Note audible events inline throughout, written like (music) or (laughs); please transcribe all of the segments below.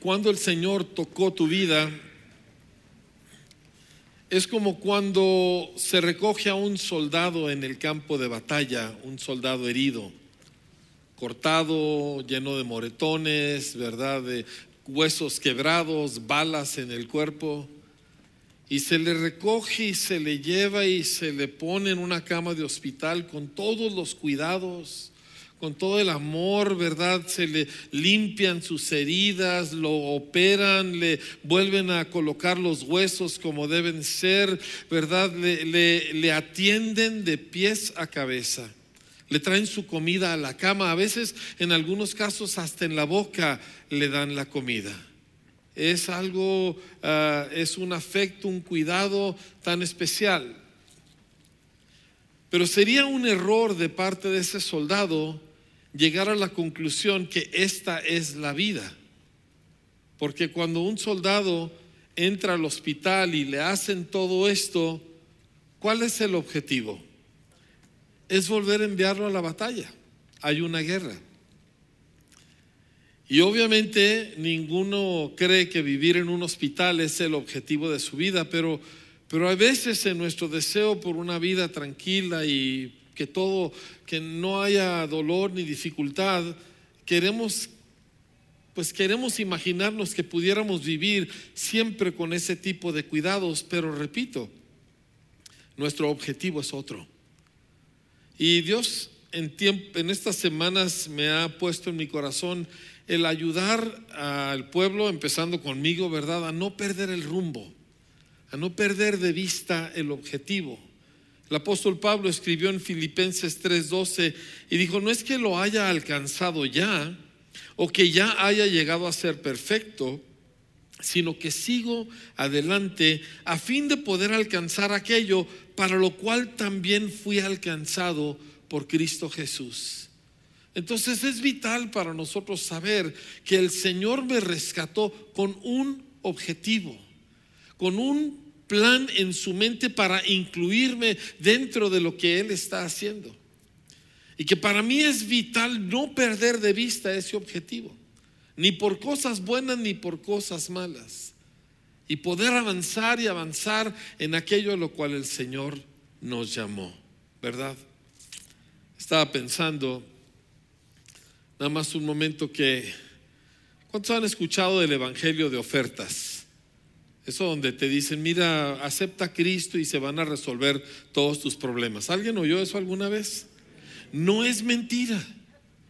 cuando el Señor tocó tu vida, es como cuando se recoge a un soldado en el campo de batalla, un soldado herido, cortado, lleno de moretones, ¿verdad? De huesos quebrados, balas en el cuerpo. Y se le recoge y se le lleva y se le pone en una cama de hospital con todos los cuidados con todo el amor, ¿verdad? Se le limpian sus heridas, lo operan, le vuelven a colocar los huesos como deben ser, ¿verdad? Le, le, atienden de pies a cabeza. Le traen su comida a la cama, a veces en algunos casos hasta en la boca le dan la comida. Es algo, ah, es un afecto, un cuidado tan especial. Pero sería un error de parte de ese soldado llegar a la conclusión que esta es la vida. Porque cuando un soldado entra al hospital y le hacen todo esto, ¿cuál es el objetivo? Es volver a enviarlo a la batalla. Hay una guerra. Y obviamente ninguno cree que vivir en un hospital es el objetivo de su vida, pero, pero a veces en nuestro deseo por una vida tranquila y que todo, que no haya dolor ni dificultad, queremos, pues queremos imaginarnos que pudiéramos vivir siempre con ese tipo de cuidados, pero repito, nuestro objetivo es otro. Y Dios en, tiempo, en estas semanas me ha puesto en mi corazón el ayudar al pueblo, empezando conmigo, ¿verdad? A no perder el rumbo, a no perder de vista el objetivo. El apóstol Pablo escribió en Filipenses 3:12 y dijo, no es que lo haya alcanzado ya o que ya haya llegado a ser perfecto, sino que sigo adelante a fin de poder alcanzar aquello para lo cual también fui alcanzado por Cristo Jesús. Entonces es vital para nosotros saber que el Señor me rescató con un objetivo, con un plan en su mente para incluirme dentro de lo que Él está haciendo. Y que para mí es vital no perder de vista ese objetivo, ni por cosas buenas ni por cosas malas. Y poder avanzar y avanzar en aquello a lo cual el Señor nos llamó, ¿verdad? Estaba pensando, nada más un momento que, ¿cuántos han escuchado del Evangelio de ofertas? Eso donde te dicen, mira, acepta a Cristo y se van a resolver todos tus problemas. ¿Alguien oyó eso alguna vez? No es mentira,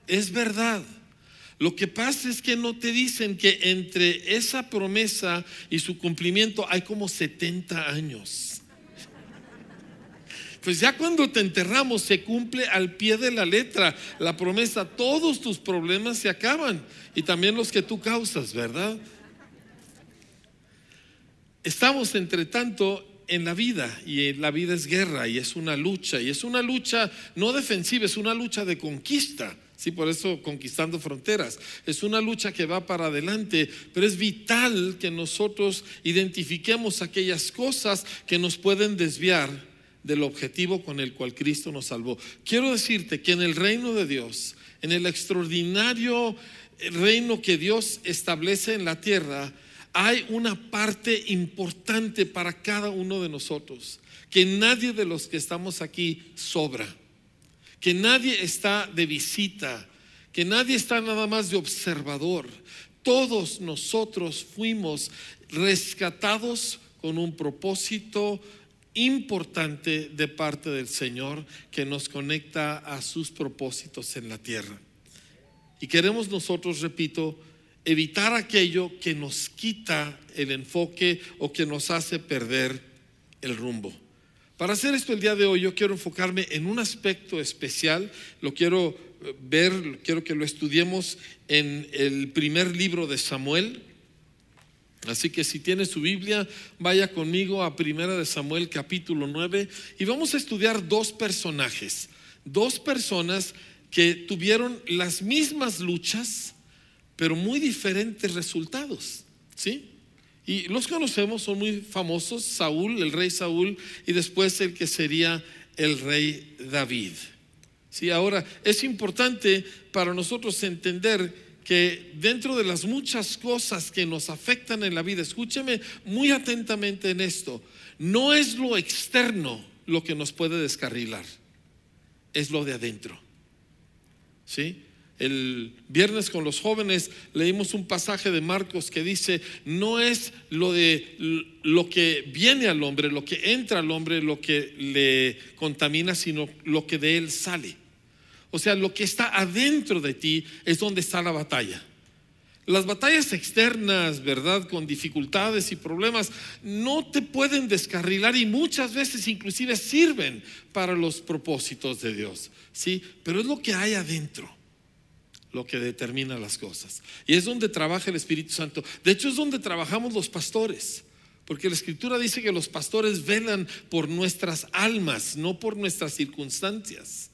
es verdad. Lo que pasa es que no te dicen que entre esa promesa y su cumplimiento hay como 70 años. Pues ya cuando te enterramos se cumple al pie de la letra la promesa, todos tus problemas se acaban y también los que tú causas, ¿verdad? Estamos entre tanto en la vida y la vida es guerra y es una lucha y es una lucha no defensiva, es una lucha de conquista. Sí, por eso conquistando fronteras. Es una lucha que va para adelante, pero es vital que nosotros identifiquemos aquellas cosas que nos pueden desviar del objetivo con el cual Cristo nos salvó. Quiero decirte que en el reino de Dios, en el extraordinario reino que Dios establece en la tierra, hay una parte importante para cada uno de nosotros, que nadie de los que estamos aquí sobra, que nadie está de visita, que nadie está nada más de observador. Todos nosotros fuimos rescatados con un propósito importante de parte del Señor que nos conecta a sus propósitos en la tierra. Y queremos nosotros, repito, evitar aquello que nos quita el enfoque o que nos hace perder el rumbo. Para hacer esto el día de hoy yo quiero enfocarme en un aspecto especial, lo quiero eh, ver, quiero que lo estudiemos en el primer libro de Samuel. Así que si tiene su Biblia, vaya conmigo a Primera de Samuel capítulo 9 y vamos a estudiar dos personajes, dos personas que tuvieron las mismas luchas, pero muy diferentes resultados, ¿sí? Y los conocemos, son muy famosos, Saúl, el rey Saúl, y después el que sería el rey David. Sí, ahora es importante para nosotros entender que dentro de las muchas cosas que nos afectan en la vida, escúcheme muy atentamente en esto, no es lo externo lo que nos puede descarrilar, es lo de adentro. ¿Sí? El viernes con los jóvenes leímos un pasaje de Marcos que dice, no es lo de lo que viene al hombre, lo que entra al hombre, lo que le contamina, sino lo que de él sale. O sea, lo que está adentro de ti es donde está la batalla. Las batallas externas, ¿verdad? Con dificultades y problemas, no te pueden descarrilar y muchas veces inclusive sirven para los propósitos de Dios, ¿sí? Pero es lo que hay adentro lo que determina las cosas. Y es donde trabaja el Espíritu Santo. De hecho, es donde trabajamos los pastores. Porque la escritura dice que los pastores velan por nuestras almas, no por nuestras circunstancias.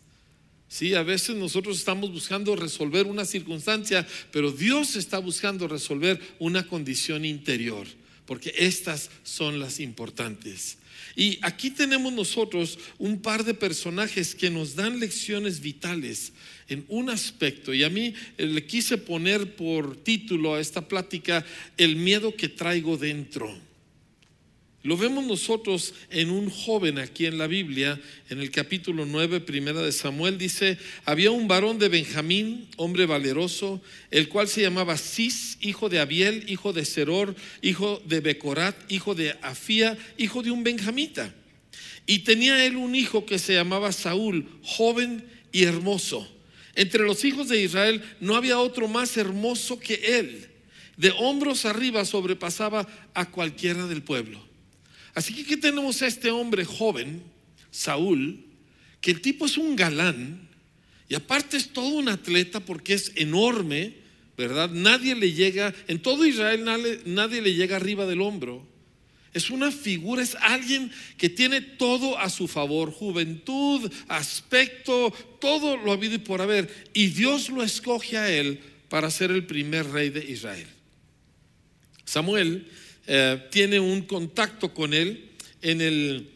Sí, a veces nosotros estamos buscando resolver una circunstancia, pero Dios está buscando resolver una condición interior, porque estas son las importantes. Y aquí tenemos nosotros un par de personajes que nos dan lecciones vitales en un aspecto. Y a mí eh, le quise poner por título a esta plática el miedo que traigo dentro. Lo vemos nosotros en un joven aquí en la Biblia, en el capítulo 9, primera de Samuel, dice, había un varón de Benjamín, hombre valeroso, el cual se llamaba Cis, hijo de Abiel, hijo de Seror, hijo de Becorat, hijo de Afía, hijo de un benjamita. Y tenía él un hijo que se llamaba Saúl, joven y hermoso. Entre los hijos de Israel no había otro más hermoso que él. De hombros arriba sobrepasaba a cualquiera del pueblo. Así que aquí tenemos a este hombre joven, Saúl, que el tipo es un galán y aparte es todo un atleta porque es enorme, ¿verdad? Nadie le llega, en todo Israel nadie, le llega arriba del hombro. Es una figura, es alguien que tiene todo a su favor, juventud, aspecto, todo lo habido y por haber. Y Dios lo escoge a él para ser el primer rey de Israel. Samuel eh, tiene un contacto con él en el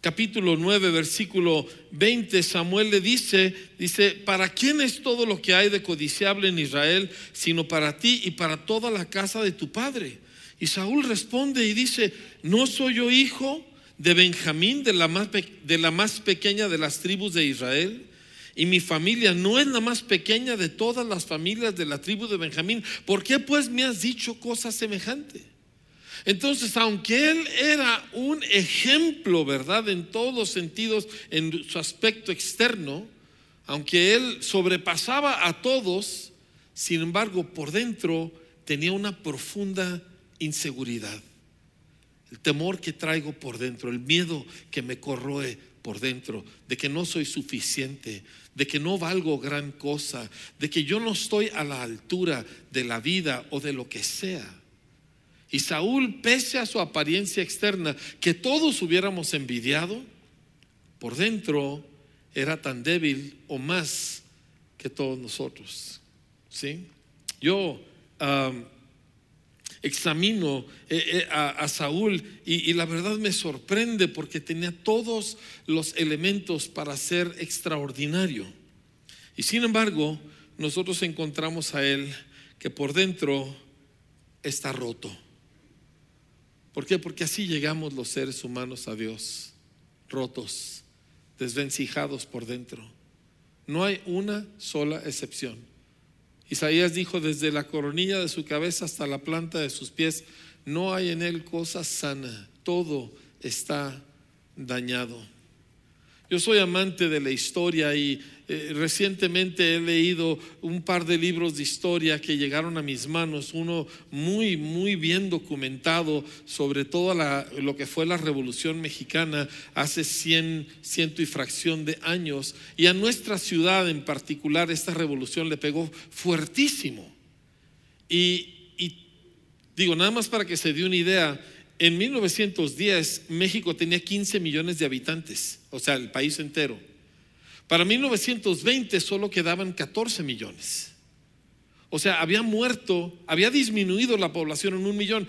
capítulo 9, versículo 20, Samuel le dice, dice, ¿para quién es todo lo que hay de codiciable en Israel, sino para ti y para toda la casa de tu padre? Y Saúl responde y dice, ¿no soy yo hijo de Benjamín, de la más, de la más pequeña de las tribus de Israel? Y mi familia no es la más pequeña de todas las familias de la tribu de Benjamín. ¿Por qué pues me has dicho cosas semejantes? Entonces, aunque él era un ejemplo, ¿verdad? En todos sentidos, en su aspecto externo, aunque él sobrepasaba a todos, sin embargo, por dentro tenía una profunda inseguridad. El temor que traigo por dentro, el miedo que me corroe por dentro, de que no soy suficiente, de que no valgo gran cosa, de que yo no estoy a la altura de la vida o de lo que sea. Y Saúl, pese a su apariencia externa, que todos hubiéramos envidiado, por dentro era tan débil o más que todos nosotros. ¿Sí? Yo examino eh, eh, a, Saúl y, y, la verdad me sorprende porque tenía todos los elementos para ser extraordinario. Y sin embargo, nosotros encontramos a él que por dentro está roto. ¿Por qué? Porque así llegamos los seres humanos a Dios, rotos, desvencijados por dentro. No hay una sola excepción. Isaías dijo, desde la coronilla de su cabeza hasta la planta de sus pies, no hay en él cosa sana, todo está dañado. Yo soy amante de la historia y eh, recientemente he leído un par de libros de historia que llegaron a mis manos, uno muy, muy bien documentado sobre todo lo que fue la Revolución Mexicana hace cien, ciento y fracción de años. Y a nuestra ciudad en particular esta revolución le pegó fuertísimo. Y, y digo, nada más para que se dé una idea, en 1910 México tenía 15 millones de habitantes, o sea, el país entero. Para 1920 solo quedaban 14 millones. O sea, había muerto, había disminuido la población en un millón.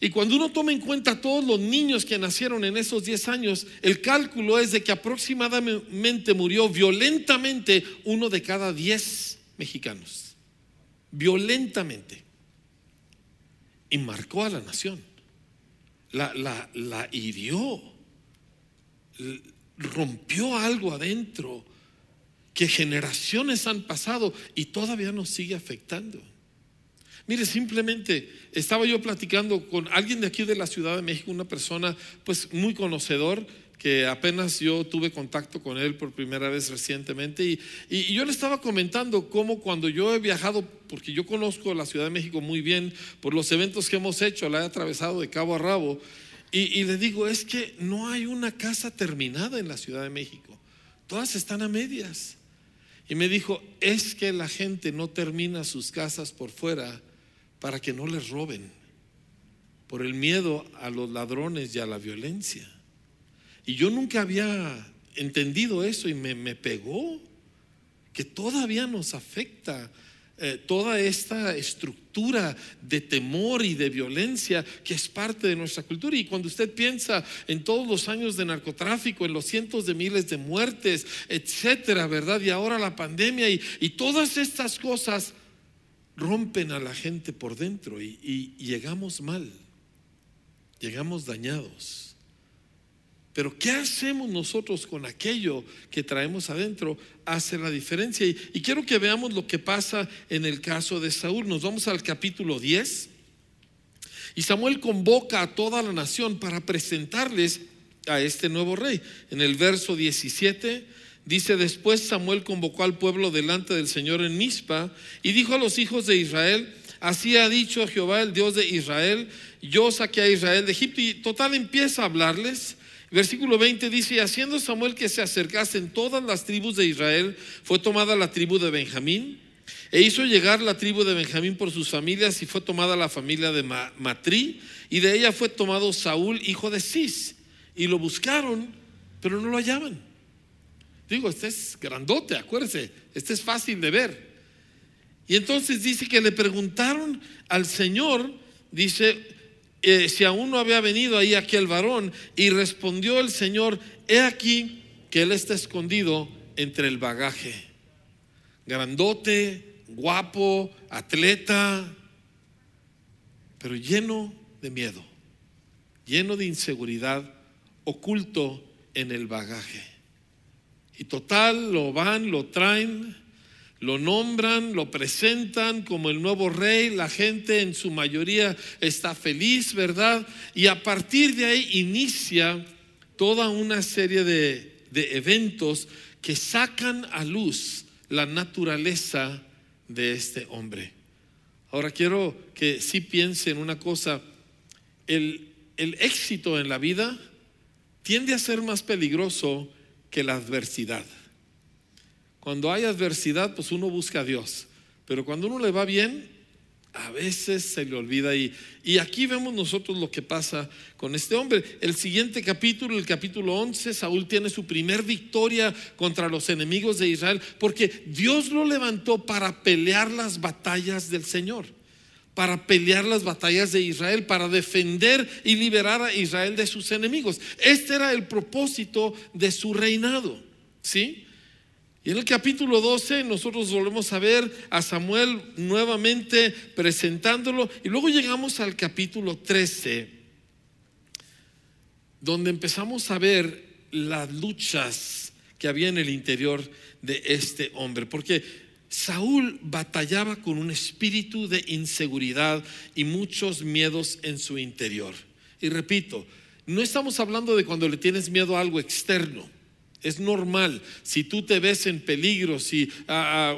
Y cuando uno toma en cuenta todos los niños que nacieron en esos 10 años, el cálculo es de que aproximadamente murió violentamente uno de cada 10 mexicanos. violentamente y marcó a la nación. La, la, la hirió, rompió algo adentro que generaciones han pasado y todavía nos sigue afectando. Mire, simplemente estaba yo platicando con alguien de aquí de la Ciudad de México, una persona pues muy conocedor, que apenas yo tuve contacto con él por primera vez recientemente y, y, yo le estaba comentando cómo cuando yo he viajado, porque yo conozco la Ciudad de México muy bien por los eventos que hemos hecho, la he atravesado de cabo a rabo, y, y le digo, es que no hay una casa terminada en la Ciudad de México, todas están a medias. Y me dijo, es que la gente no termina sus casas por fuera para que no les roben, por el miedo a los ladrones y a la violencia. Y yo nunca había entendido eso y me, me pegó, que todavía nos afecta eh, toda esta estructura de temor y de violencia que es parte de nuestra cultura. Y cuando usted piensa en todos los años de narcotráfico, en los cientos de miles de muertes, etcétera, ¿verdad? Y ahora la pandemia y, y todas estas cosas rompen a la gente por dentro y, y llegamos mal, llegamos dañados. Pero ¿qué hacemos nosotros con aquello que traemos adentro? Hace la diferencia. Y, quiero que veamos lo que pasa en el caso de Saúl. Nos vamos al capítulo 10. Y Samuel convoca a toda la nación para presentarles a este nuevo rey. En el verso 17 dice, después Samuel convocó al pueblo delante del Señor en Mizpa y dijo a los hijos de Israel, así ha dicho Jehová, el Dios de Israel, yo saqué a Israel de Egipto. Y total empieza a hablarles Versículo 20 dice, haciendo Samuel que se acercasen todas las tribus de Israel, fue tomada la tribu de Benjamín, e hizo llegar la tribu de Benjamín por sus familias, y fue tomada la familia de Matrí, y de ella fue tomado Saúl, hijo de Cis, y lo buscaron, pero no lo hallaban. Digo, este es grandote, acuérdese, este es fácil de ver. Y entonces dice que le preguntaron al Señor, dice, eh, si aún no había venido ahí aquel varón. Y respondió el Señor, he aquí que él está escondido entre el bagaje. Grandote, guapo, atleta, pero lleno de miedo, lleno de inseguridad, oculto en el bagaje. Y total, lo van, lo traen lo nombran, lo presentan como el nuevo rey, la gente en su mayoría está feliz, ¿verdad? Y a partir de ahí inicia toda una serie de, eventos que sacan a luz la naturaleza de este hombre. Ahora quiero que sí piense en una cosa, el, el éxito en la vida tiende a ser más peligroso que la adversidad. Cuando hay adversidad, pues uno busca a Dios. Pero cuando uno le va bien, a veces se le olvida. Y, y aquí vemos nosotros lo que pasa con este hombre. El siguiente capítulo, el capítulo 11, Saúl tiene su primer victoria contra los enemigos de Israel, porque Dios lo levantó para pelear las batallas del Señor para pelear las batallas de Israel, para defender y liberar a Israel de sus enemigos. Este era el propósito de su reinado, ¿sí? Y en el capítulo 12 nosotros volvemos a ver a Samuel nuevamente presentándolo. Y luego llegamos al capítulo 13, donde empezamos a ver las luchas que había en el interior de este hombre. Porque Saúl batallaba con un espíritu de inseguridad y muchos miedos en su interior. Y repito, no estamos hablando de cuando le tienes miedo a algo externo. Es normal. Si tú te ves en peligro, si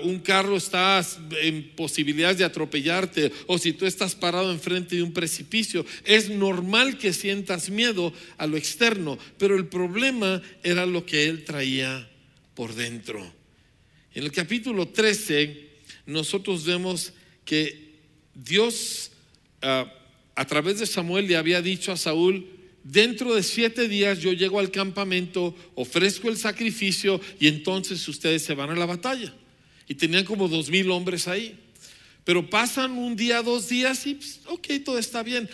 un carro está en posibilidades de atropellarte o si tú estás parado enfrente de un precipicio, es normal que sientas miedo a lo externo. Pero el problema era lo que él traía por dentro. En el capítulo 13 nosotros vemos que Dios ah, a través de Samuel le había dicho a Saúl, dentro de siete días yo llego al campamento, ofrezco el sacrificio y entonces ustedes se van a la batalla. Y tenían como dos mil hombres ahí. Pero pasan un día, dos días y, pues, ok, todo está bien.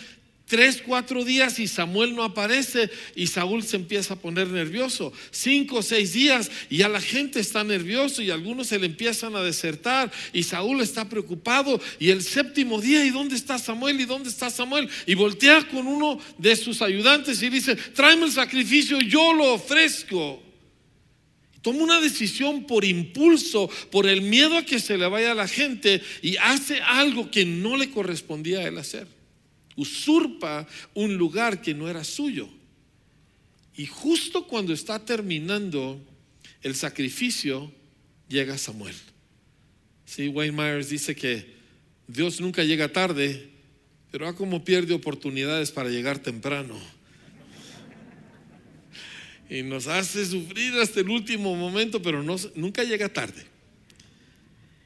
Tres, cuatro días y Samuel no aparece y Saúl se empieza a poner nervioso. Cinco, seis días y ya la gente está nervioso y algunos se le empiezan a desertar y Saúl está preocupado. Y el séptimo día, ¿y dónde está Samuel? ¿Y dónde está Samuel? Y voltea con uno de sus ayudantes y dice, tráeme el sacrificio, yo lo ofrezco. Toma una decisión por impulso, por el miedo a que se le vaya a la gente y hace algo que no le correspondía a él hacer. Usurpa un lugar que no era suyo. Y justo cuando está terminando el sacrificio, llega Samuel. Sí, Wayne Myers dice que Dios nunca llega tarde, pero a como pierde oportunidades para llegar temprano y nos hace sufrir hasta el último momento, pero no, nunca llega tarde.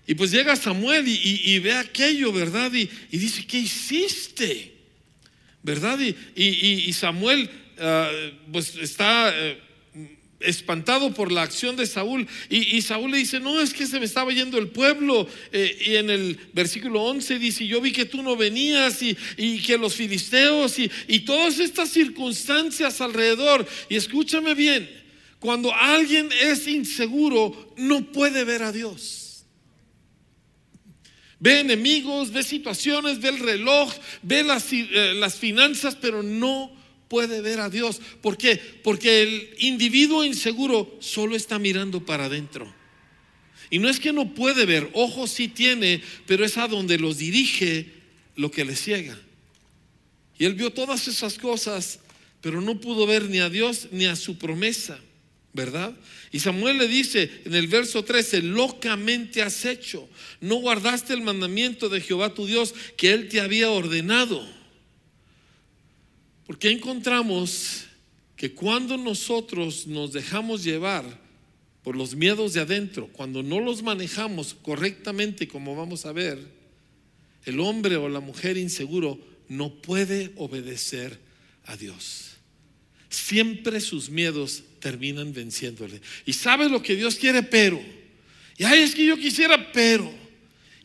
Y pues llega Samuel y, ve aquello, ¿verdad? Y, dice, ¿qué hiciste? ¿Verdad? Y, Samuel ah, pues está... Eh, espantado por la acción de Saúl. Y, Saúl le dice, no, es que se me estaba yendo el pueblo. Eh, y en el versículo 11 dice, yo vi que tú no venías y, y que los filisteos y, y todas estas circunstancias alrededor. Y escúchame bien, cuando alguien es inseguro, no puede ver a Dios. Ve enemigos, ve situaciones, ve el reloj, ve las, eh, las finanzas, pero no puede ver a Dios. ¿Por qué? Porque el individuo inseguro solo está mirando para adentro. Y no es que no puede ver, ojos sí tiene, pero es a donde los dirige lo que le ciega. Y él vio todas esas cosas, pero no pudo ver ni a Dios ni a su promesa, ¿verdad? Y Samuel le dice en el verso 13, locamente has hecho, no guardaste el mandamiento de Jehová tu Dios que él te había ordenado. Porque encontramos que cuando nosotros nos dejamos llevar por los miedos de adentro, cuando no los manejamos correctamente, como vamos a ver, el hombre o la mujer inseguro no puede obedecer a Dios. Siempre sus miedos terminan venciéndole. Y sabe lo que Dios quiere, pero. Y ay, es que yo quisiera, pero.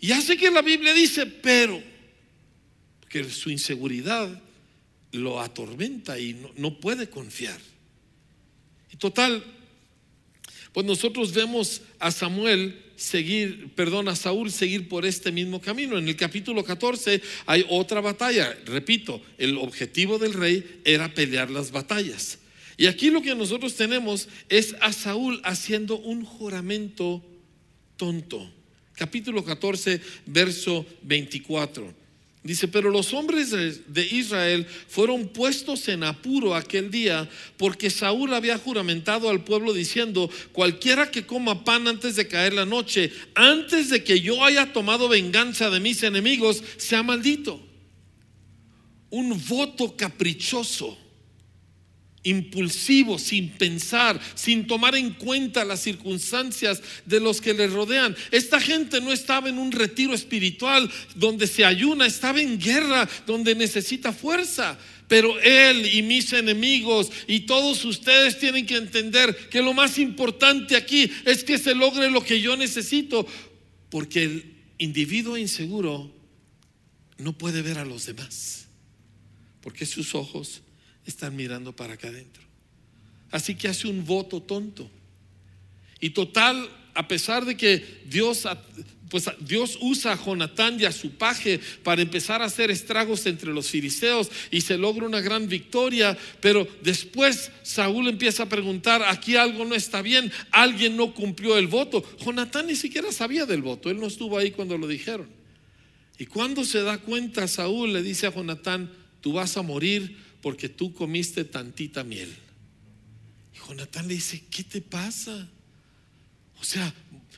Y hace que la Biblia dice, pero. Porque su inseguridad lo atormenta y no, puede confiar. Y total, pues nosotros vemos a Samuel seguir, perdón, a Saúl seguir por este mismo camino. En el capítulo 14 hay otra batalla. Repito, el objetivo del rey era pelear las batallas. Y aquí lo que nosotros tenemos es a Saúl haciendo un juramento tonto. Capítulo 14, verso 24. Dice, pero los hombres de Israel fueron puestos en apuro aquel día porque Saúl había juramentado al pueblo diciendo, cualquiera que coma pan antes de caer la noche, antes de que yo haya tomado venganza de mis enemigos, sea maldito. Un voto caprichoso impulsivo, sin pensar, sin tomar en cuenta las circunstancias de los que le rodean. Esta gente no estaba en un retiro espiritual donde se ayuna, estaba en guerra donde necesita fuerza. Pero él y mis enemigos y todos ustedes tienen que entender que lo más importante aquí es que se logre lo que yo necesito, porque el individuo inseguro no puede ver a los demás, porque sus ojos están mirando para acá adentro. Así que hace un voto tonto. Y total, a pesar de que Dios, pues Dios usa a Jonatán y a su paje para empezar a hacer estragos entre los filisteos y se logra una gran victoria, pero después Saúl empieza a preguntar, aquí algo no está bien, alguien no cumplió el voto. Jonatán ni siquiera sabía del voto, él no estuvo ahí cuando lo dijeron. Y cuando se da cuenta, Saúl le dice a Jonatán, tú vas a morir porque tú comiste tantita miel. Y Jonatán le dice, ¿qué te pasa? O sea,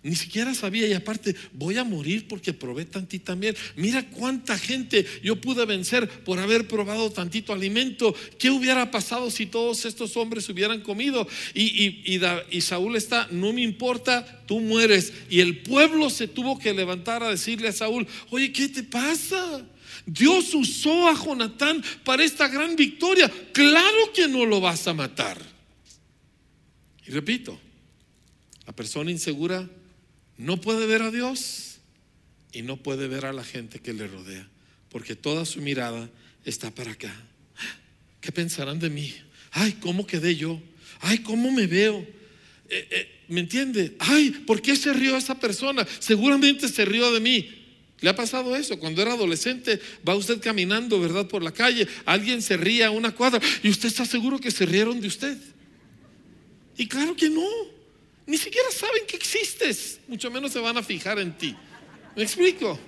ni siquiera sabía y aparte voy a morir porque probé tantita miel. Mira cuánta gente yo pude vencer por haber probado tantito alimento. ¿Qué hubiera pasado si todos estos hombres hubieran comido? Y, y Saúl está, no me importa, tú mueres. Y el pueblo se tuvo que levantar a decirle a Saúl, oye, ¿qué te pasa? Dios usó a Jonatán para esta gran victoria. Claro que no lo vas a matar. Y repito, la persona insegura no puede ver a Dios y no puede ver a la gente que le rodea, porque toda su mirada está para acá. ¿Qué pensarán de mí? Ay, ¿cómo quedé yo? Ay, ¿cómo me veo? Eh, eh, ¿Me entiende? Ay, ¿por qué se rió esa persona? Seguramente se rió de mí. ¿Le ha pasado eso? Cuando era adolescente, va usted caminando, ¿verdad? Por la calle, alguien se ría a una cuadra y usted está seguro que se rieron de usted. Y claro que no. Ni siquiera saben que existes, mucho menos se van a fijar en ti. ¿Me explico?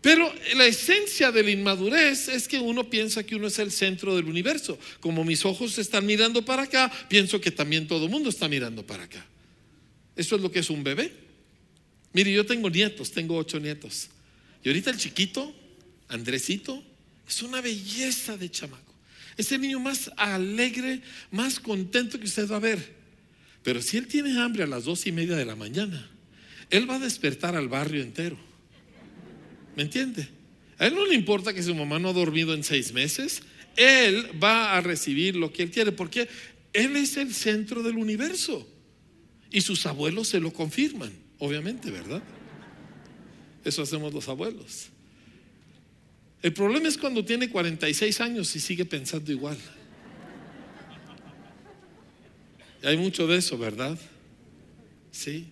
Pero la esencia de la inmadurez es que uno piensa que uno es el centro del universo. Como mis ojos están mirando para acá, pienso que también todo el mundo está mirando para acá. Eso es lo que es un bebé. Mire, yo tengo nietos, tengo ocho nietos. Y ahorita el chiquito, Andresito, es una belleza de chamaco. Es el niño más alegre, más contento que usted va a ver. Pero si él tiene hambre a las dos y media de la mañana, él va a despertar al barrio entero. ¿Me entiende? A él no le importa que su mamá no ha dormido en seis meses. Él va a recibir lo que él quiere porque él es el centro del universo. Y sus abuelos se lo confirman, obviamente, ¿verdad? Eso hacemos los abuelos. El problema es cuando tiene 46 años y sigue pensando igual. hay mucho de eso, ¿verdad? Sí.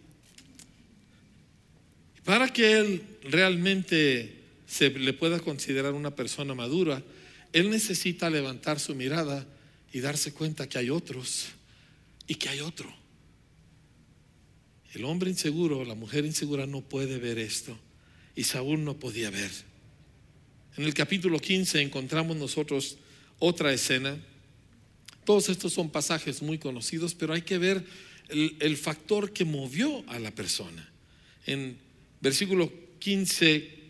Para que él realmente se le pueda considerar una persona madura, él necesita levantar su mirada y darse cuenta que hay otros y que hay otro. El hombre inseguro, la mujer insegura no puede ver esto y Saúl no podía ver. En el capítulo 15 encontramos nosotros otra escena. Todos estos son pasajes muy conocidos, pero hay que ver el, factor que movió a la persona. En versículo 15,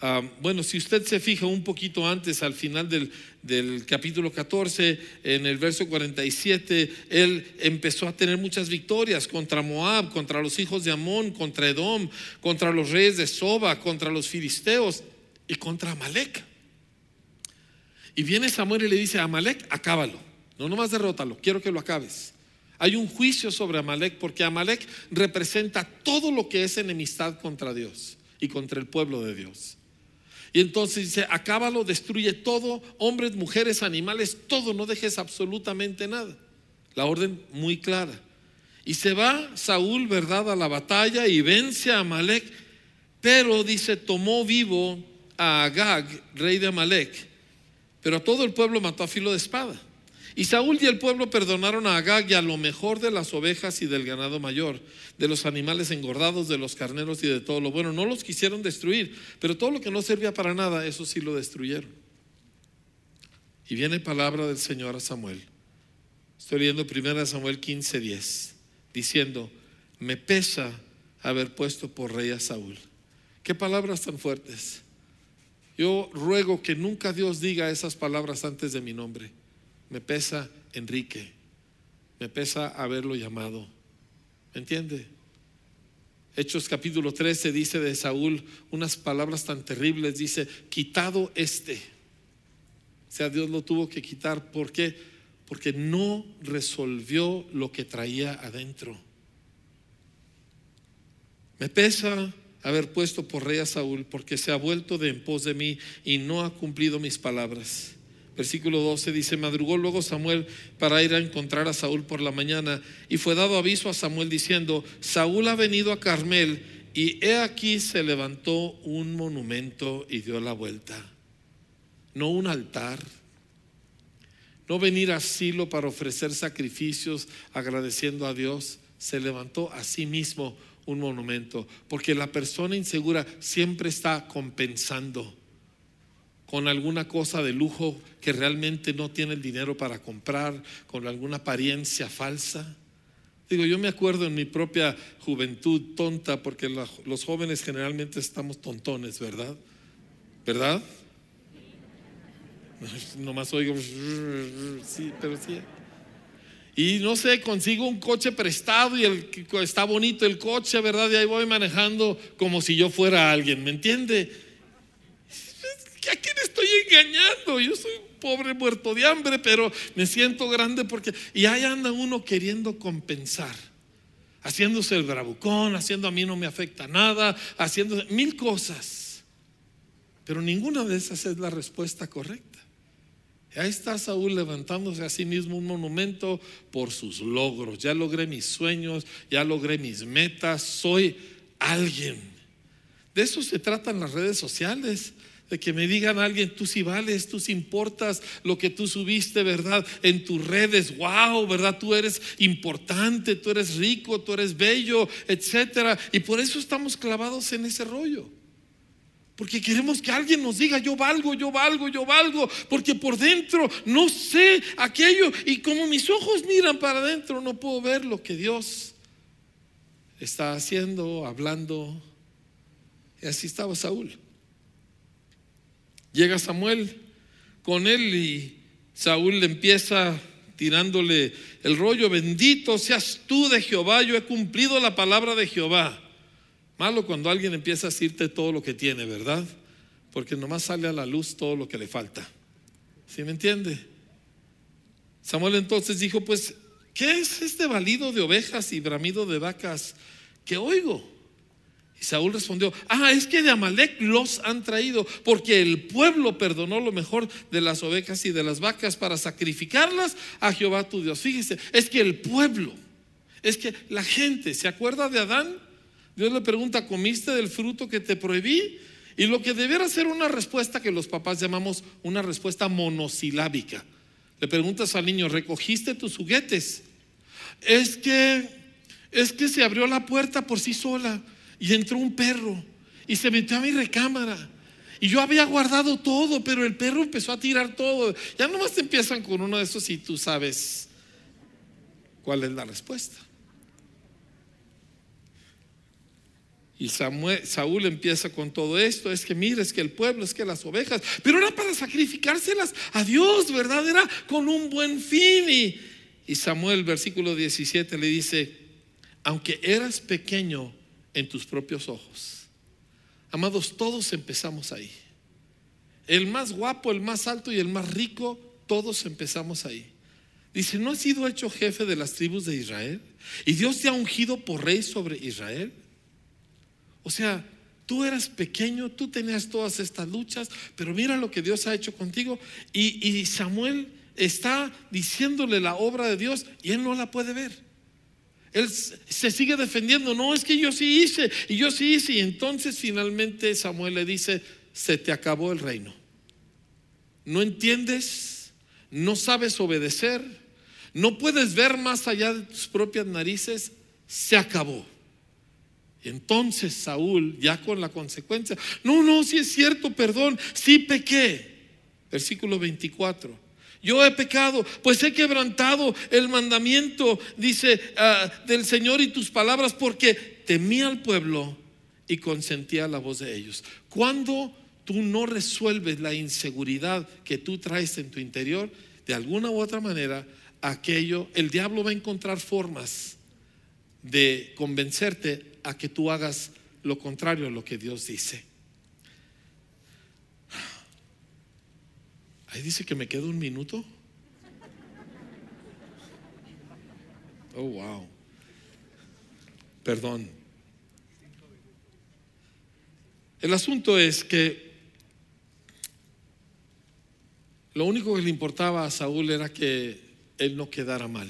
ah, bueno, si usted se fija un poquito antes, al final del, del, capítulo 14, en el verso 47, él empezó a tener muchas victorias contra Moab, contra los hijos de Amón, contra Edom, contra los reyes de Soba, contra los filisteos y contra Amalek. Y viene Samuel y le dice a Amalek, acábalo, no nomás derrótalo, quiero que lo acabes. Hay un juicio sobre Amalek porque Amalek representa todo lo que es enemistad contra Dios y contra el pueblo de Dios. Y entonces dice, acábalo, destruye todo, hombres, mujeres, animales, todo, no dejes absolutamente nada. La orden muy clara. Y se va Saúl, ¿verdad?, a la batalla y vence a Amalek, pero dice, tomó vivo a Agag, rey de Amalek, pero a todo el pueblo mató a filo de espada. Y Saúl y el pueblo perdonaron a Agag y a lo mejor de las ovejas y del ganado mayor, de los animales engordados, de los carneros y de todo lo bueno. No los quisieron destruir, pero todo lo que no servía para nada, eso sí lo destruyeron. Y viene palabra del Señor a Samuel. Estoy leyendo 1 Samuel 15, 10, diciendo, me pesa haber puesto por rey a Saúl. Qué palabras tan fuertes. Yo ruego que nunca Dios diga esas palabras antes de mi nombre me pesa Enrique, me pesa haberlo llamado. ¿Me entiende? Hechos capítulo 13 dice de Saúl unas palabras tan terribles, dice, quitado este. O sea, Dios lo tuvo que quitar. ¿Por qué? Porque no resolvió lo que traía adentro. Me pesa haber puesto por rey a Saúl porque se ha vuelto de en pos de mí y no ha cumplido mis palabras. Versículo 12 dice, madrugó luego Samuel para ir a encontrar a Saúl por la mañana y fue dado aviso a Samuel diciendo, Saúl ha venido a Carmel y he aquí se levantó un monumento y dio la vuelta. No un altar, no venir a Silo para ofrecer sacrificios agradeciendo a Dios, se levantó a sí mismo un monumento, porque la persona insegura siempre está compensando con alguna cosa de lujo que realmente no tiene el dinero para comprar, con alguna apariencia falsa. Digo, yo me acuerdo en mi propia juventud tonta, porque los jóvenes generalmente estamos tontones, ¿verdad? ¿Verdad? (laughs) Nomás oigo, sí, pero sí. Y no sé, consigo un coche prestado y el, está bonito el coche, ¿verdad? Y ahí voy manejando como si yo fuera alguien, ¿me entiende? ¿A quién estoy engañando? Yo soy un pobre muerto de hambre, pero me siento grande porque... Y ahí anda uno queriendo compensar, haciéndose el bravucón, haciendo a mí no me afecta nada, haciendo mil cosas. Pero ninguna de esas es la respuesta correcta. Ahí está Saúl levantándose a sí mismo un monumento por sus logros. Ya logré mis sueños, ya logré mis metas, soy alguien. De eso se tratan las redes sociales de que me digan alguien, tú sí vales, tú sí importas lo que tú subiste, ¿verdad? En tus redes, wow, ¿verdad? Tú eres importante, tú eres rico, tú eres bello, etcétera. Y por eso estamos clavados en ese rollo. Porque queremos que alguien nos diga, yo valgo, yo valgo, yo valgo, porque por dentro no sé aquello y como mis ojos miran para adentro, no puedo ver lo que Dios está haciendo, hablando. Y así estaba Saúl. Llega Samuel con él y Saúl le empieza tirándole el rollo, bendito seas tú de Jehová, yo he cumplido la palabra de Jehová. Malo cuando alguien empieza a decirte todo lo que tiene, ¿verdad? Porque nomás sale a la luz todo lo que le falta. ¿Sí me entiende? Samuel entonces dijo, pues, ¿qué es este balido de ovejas y bramido de vacas que oigo? Y Saúl respondió, ah, es que de Amalek los han traído, porque el pueblo perdonó lo mejor de las ovejas y de las vacas para sacrificarlas a Jehová tu Dios. Fíjese, es que el pueblo, es que la gente, ¿se acuerda de Adán? Dios le pregunta, ¿comiste del fruto que te prohibí? Y lo que debiera ser una respuesta que los papás llamamos una respuesta monosilábica. Le preguntas al niño, ¿recogiste tus juguetes? Es que, es que se abrió la puerta por sí sola y entró un perro y se metió a mi recámara. Y yo había guardado todo, pero el perro empezó a tirar todo. Ya nomás te empiezan con uno de esos y tú sabes cuál es la respuesta. Y Saúl empieza con todo esto, es que mira, es que el pueblo, es que las ovejas, pero era para sacrificárselas a Dios, ¿verdad? Era con un buen fin. Y, y Samuel, versículo 17, le dice, aunque eras pequeño en tus propios ojos. Amados, todos empezamos ahí. El más guapo, el más alto y el más rico, todos empezamos ahí. Dice, ¿no has sido hecho jefe de las tribus de Israel? ¿Y Dios te ha ungido por rey sobre Israel? O sea, tú eras pequeño, tú tenías todas estas luchas, pero mira lo que Dios ha hecho contigo. Y, y Samuel está diciéndole la obra de Dios y él no la puede ver. Él se sigue defendiendo, no es que yo sí hice y yo sí hice. Y entonces finalmente Samuel le dice, se te acabó el reino. No entiendes, no sabes obedecer, no puedes ver más allá de tus propias narices, se acabó. Entonces Saúl, ya con la consecuencia, no, no, si es cierto, perdón, sí pequé. Versículo 24. Yo he pecado, pues he quebrantado el mandamiento, dice, ah, del Señor y tus palabras, porque temía al pueblo y consentía la voz de ellos. Cuando tú no resuelves la inseguridad que tú traes en tu interior, de alguna u otra manera, aquello, el diablo va a encontrar formas de convencerte a que tú hagas lo contrario a lo que Dios dice. Ahí dice que me queda un minuto. Oh, wow. Perdón. El asunto es que lo único que le importaba a Saúl era que él no quedara mal.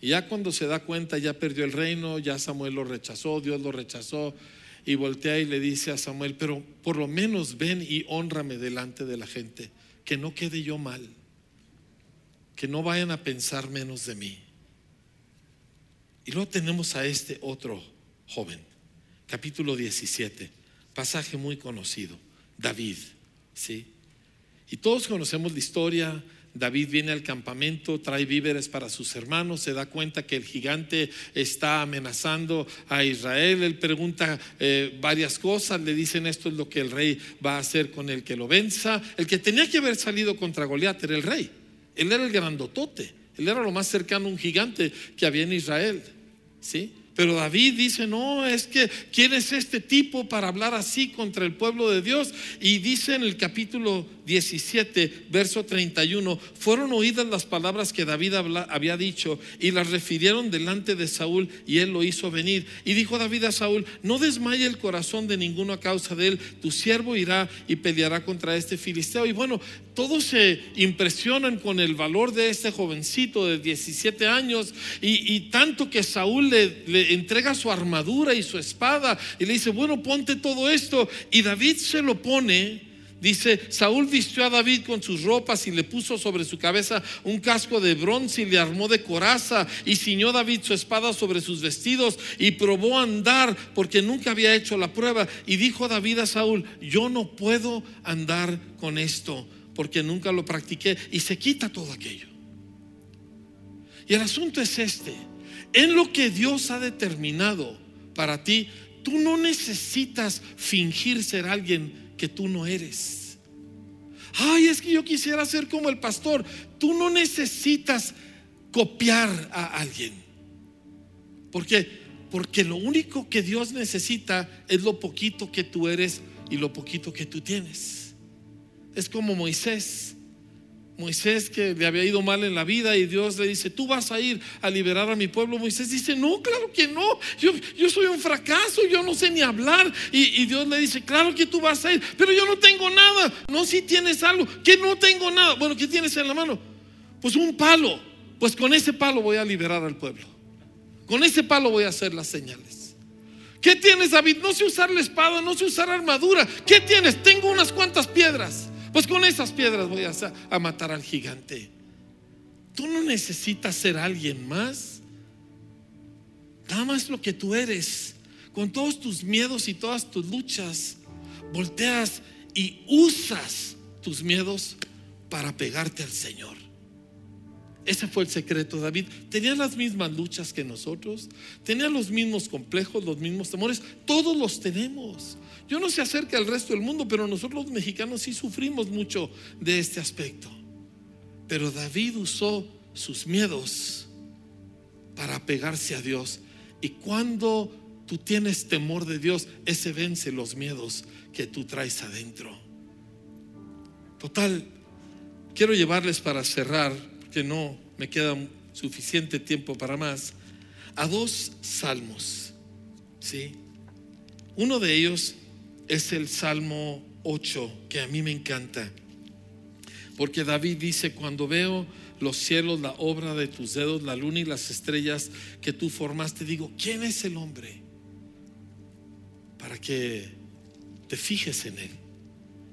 Y ya cuando se da cuenta, ya perdió el reino, ya Samuel lo rechazó, Dios lo rechazó, y voltea y le dice a Samuel, pero por lo menos ven y honrame delante de la gente que no quede yo mal, que no vayan a pensar menos de mí. Y luego tenemos a este otro joven, capítulo 17, pasaje muy conocido, David, ¿sí? Y todos conocemos la historia David viene al campamento, trae víveres para sus hermanos, se da cuenta que el gigante está amenazando a Israel. Él pregunta eh, varias cosas, le dicen esto es lo que el rey va a hacer con el que lo venza. El que tenía que haber salido contra Goliat era el rey. Él era el grandotote, él era lo más cercano a un gigante que había en Israel. ¿sí? Pero David dice, no, es que ¿quién es este tipo para hablar así contra el pueblo de Dios? Y dice en el capítulo 17, verso 31, fueron oídas las palabras que David había dicho y las refirieron delante de Saúl y él lo hizo venir. Y dijo David a Saúl, no desmaye el corazón de ninguno a causa de él, tu siervo irá y peleará contra este filisteo. Y bueno, todos se impresionan con el valor de este jovencito de 17 años y, tanto que Saúl le, entrega su armadura y su espada y le dice, bueno, ponte todo esto. Y David se lo pone Dice, Saúl vistió a David con sus ropas y le puso sobre su cabeza un casco de bronce y le armó de coraza y ciñó David su espada sobre sus vestidos y probó andar porque nunca había hecho la prueba. Y dijo David a Saúl, yo no puedo andar con esto porque nunca lo practiqué. Y se quita todo aquello. Y el asunto es este, en lo que Dios ha determinado para ti, tú no necesitas fingir ser alguien que tú no eres. Ay, es que yo quisiera ser como el pastor. Tú no necesitas copiar a alguien. ¿Por qué? Porque lo único que Dios necesita es lo poquito que tú eres y lo poquito que tú tienes. Es como Moisés. Moisés que le había ido mal en la vida y Dios le dice, tú vas a ir a liberar a mi pueblo. Moisés dice, no, claro que no, yo, yo soy un fracaso, yo no sé ni hablar. Y, y, Dios le dice, claro que tú vas a ir, pero yo no tengo nada. No, si tienes algo, que no tengo nada. Bueno, ¿qué tienes en la mano? Pues un palo. Pues con ese palo voy a liberar al pueblo. Con ese palo voy a hacer las señales. ¿Qué tienes, David? No sé usar la espada, no sé usar armadura. ¿Qué tienes? Tengo unas cuantas piedras. Pues con esas piedras voy a, matar al gigante. Tú no necesitas ser alguien más. Nada más lo que tú eres. Con todos tus miedos y todas tus luchas, volteas y usas tus miedos para pegarte al Señor. Ese fue el secreto. David tenía las mismas luchas que nosotros, tenía los mismos complejos, los mismos temores. Todos los tenemos. Yo no sé acerca del resto del mundo, pero nosotros los mexicanos sí sufrimos mucho de este aspecto. Pero David usó sus miedos para pegarse a Dios. Y cuando tú tienes temor de Dios, ese vence los miedos que tú traes adentro. Total, quiero llevarles para cerrar, porque no me queda suficiente tiempo para más, a dos salmos. ¿sí? Uno de ellos es el Salmo 8, que a mí me encanta. Porque David dice, cuando veo los cielos, la obra de tus dedos, la luna y las estrellas que tú formaste, digo, ¿quién es el hombre? Para que te fijes en él.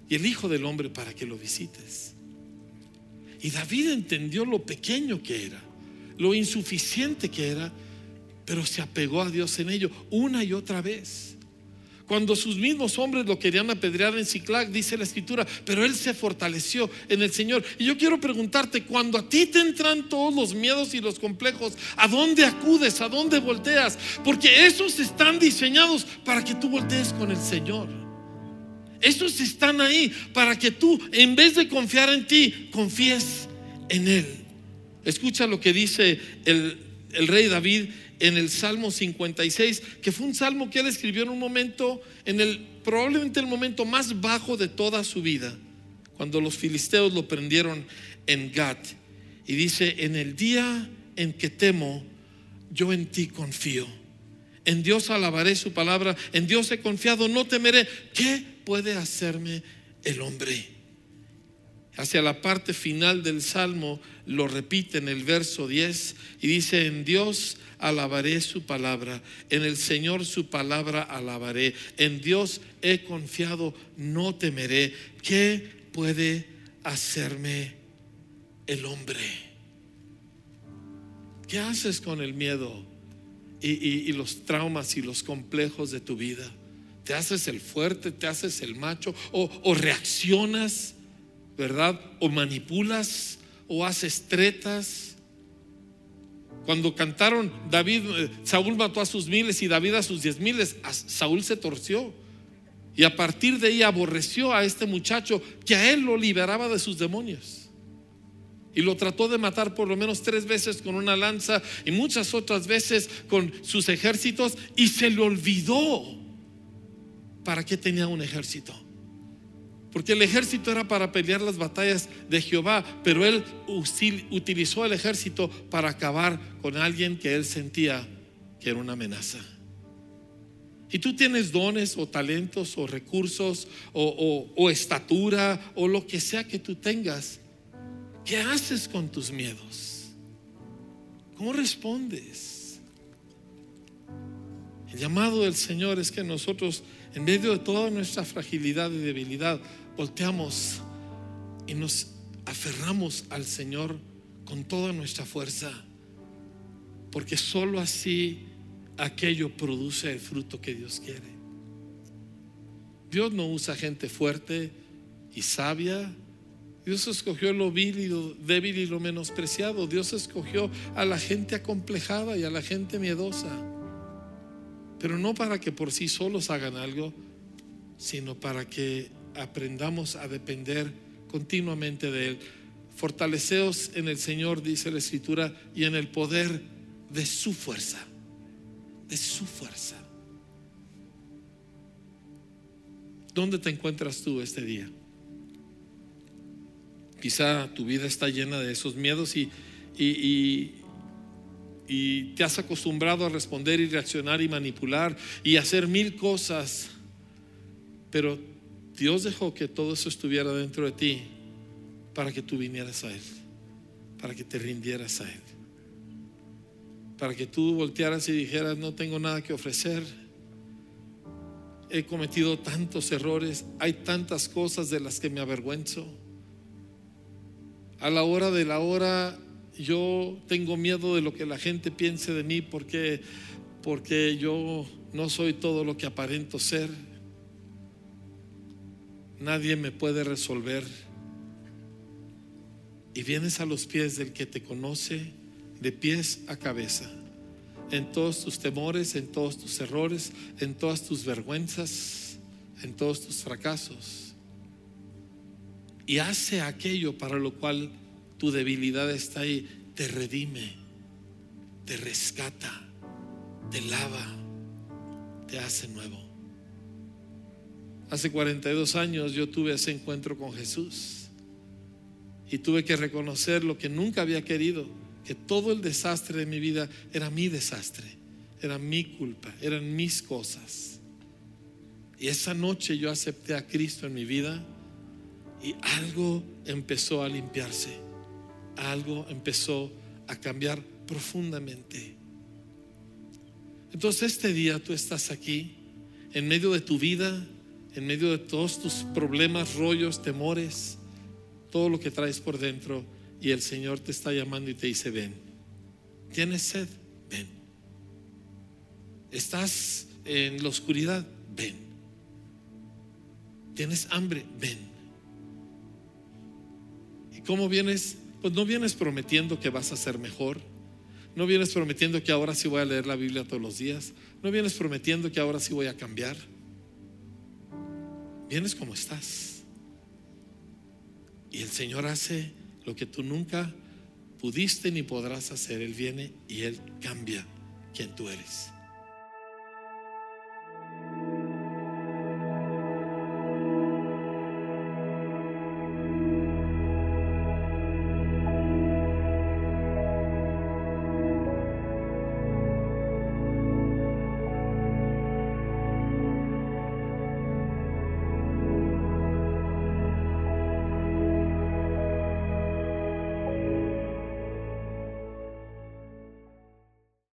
Y el Hijo del Hombre para que lo visites. Y David entendió lo pequeño que era, lo insuficiente que era, pero se apegó a Dios en ello una y otra vez. Cuando sus mismos hombres lo querían apedrear en Ciclac, dice la escritura, pero él se fortaleció en el Señor. Y yo quiero preguntarte, cuando a ti te entran todos los miedos y los complejos, ¿a dónde acudes? ¿A dónde volteas? Porque esos están diseñados para que tú voltees con el Señor. Esos están ahí para que tú, en vez de confiar en ti, confíes en Él. Escucha lo que dice el, el rey David en el Salmo 56, que fue un salmo que él escribió en un momento, en el probablemente el momento más bajo de toda su vida, cuando los filisteos lo prendieron en Gat. Y dice, en el día en que temo, yo en ti confío. En Dios alabaré su palabra, en Dios he confiado, no temeré. ¿Qué puede hacerme el hombre? Hacia la parte final del Salmo lo repite en el verso 10 y dice, en Dios alabaré su palabra, en el Señor su palabra alabaré, en Dios he confiado, no temeré. ¿Qué puede hacerme el hombre? ¿Qué haces con el miedo y, los traumas y los complejos de tu vida? ¿Te haces el fuerte, te haces el macho o, o reaccionas, verdad? ¿O manipulas o haces tretas? Cuando cantaron David, eh, Saúl mató a sus miles y David a sus diez miles, Saúl se torció. Y a partir de ahí aborreció a este muchacho que a él lo liberaba de sus demonios. Y lo trató de matar por lo menos tres veces con una lanza y muchas otras veces con sus ejércitos y se le olvidó para qué tenía un ejército. Porque el ejército era para pelear las batallas de Jehová, pero él utilizó el ejército para acabar con alguien que él sentía que era una amenaza. Y tú tienes dones o talentos o recursos o, estatura o lo que sea que tú tengas. ¿Qué haces con tus miedos? ¿Cómo respondes? El llamado del Señor es que nosotros, en medio de toda nuestra fragilidad y debilidad, volteamos y nos aferramos al Señor con toda nuestra fuerza, porque sólo así aquello produce el fruto que Dios quiere. Dios no usa gente fuerte y sabia. Dios escogió lo vil y lo débil y lo menospreciado. Dios escogió a la gente acomplejada y a la gente miedosa. Pero no para que por sí solos hagan algo, sino para que aprendamos a depender continuamente de Él. Fortaleceos en el Señor, dice la Escritura, y en el poder de su fuerza. De su fuerza. ¿Dónde te encuentras tú este día? Quizá tu vida está llena de esos miedos y, y, y te has acostumbrado a responder y reaccionar y manipular y hacer mil cosas, pero Dios dejó que todo eso estuviera dentro de ti para que tú vinieras a Él, para que te rindieras a Él, para que tú voltearas y dijeras, no tengo nada que ofrecer, he cometido tantos errores, hay tantas cosas de las que me avergüenzo. A la hora de la hora yo tengo miedo de lo que la gente piense de mí porque porque yo no soy todo lo que aparento ser nadie me puede resolver. Y vienes a los pies del que te conoce de pies a cabeza, en todos tus temores, en todos tus errores, en todas tus vergüenzas, en todos tus fracasos. Y hace aquello para lo cual tu debilidad está ahí, te redime, te rescata, te lava, te hace nuevo. Hace 42 años yo tuve ese encuentro con Jesús y tuve que reconocer lo que nunca había querido, que todo el desastre de mi vida era mi desastre, era mi culpa, eran mis cosas. Y esa noche yo acepté a Cristo en mi vida y algo empezó a limpiarse, algo empezó a cambiar profundamente. Entonces este día tú estás aquí, en medio de tu vida, en medio de todos tus problemas, rollos, temores, todo lo que traes por dentro y el Señor te está llamando y te dice, ven, tienes sed, ven. Estás en la oscuridad, ven. Tienes hambre, ven. ¿Y cómo vienes? Pues no vienes prometiendo que vas a ser mejor. No vienes prometiendo que ahora sí voy a leer la Biblia todos los días. No vienes prometiendo que ahora sí voy a cambiar vienes como estás. Y el Señor hace lo que tú nunca pudiste ni podrás hacer. Él viene y Él cambia quien tú eres.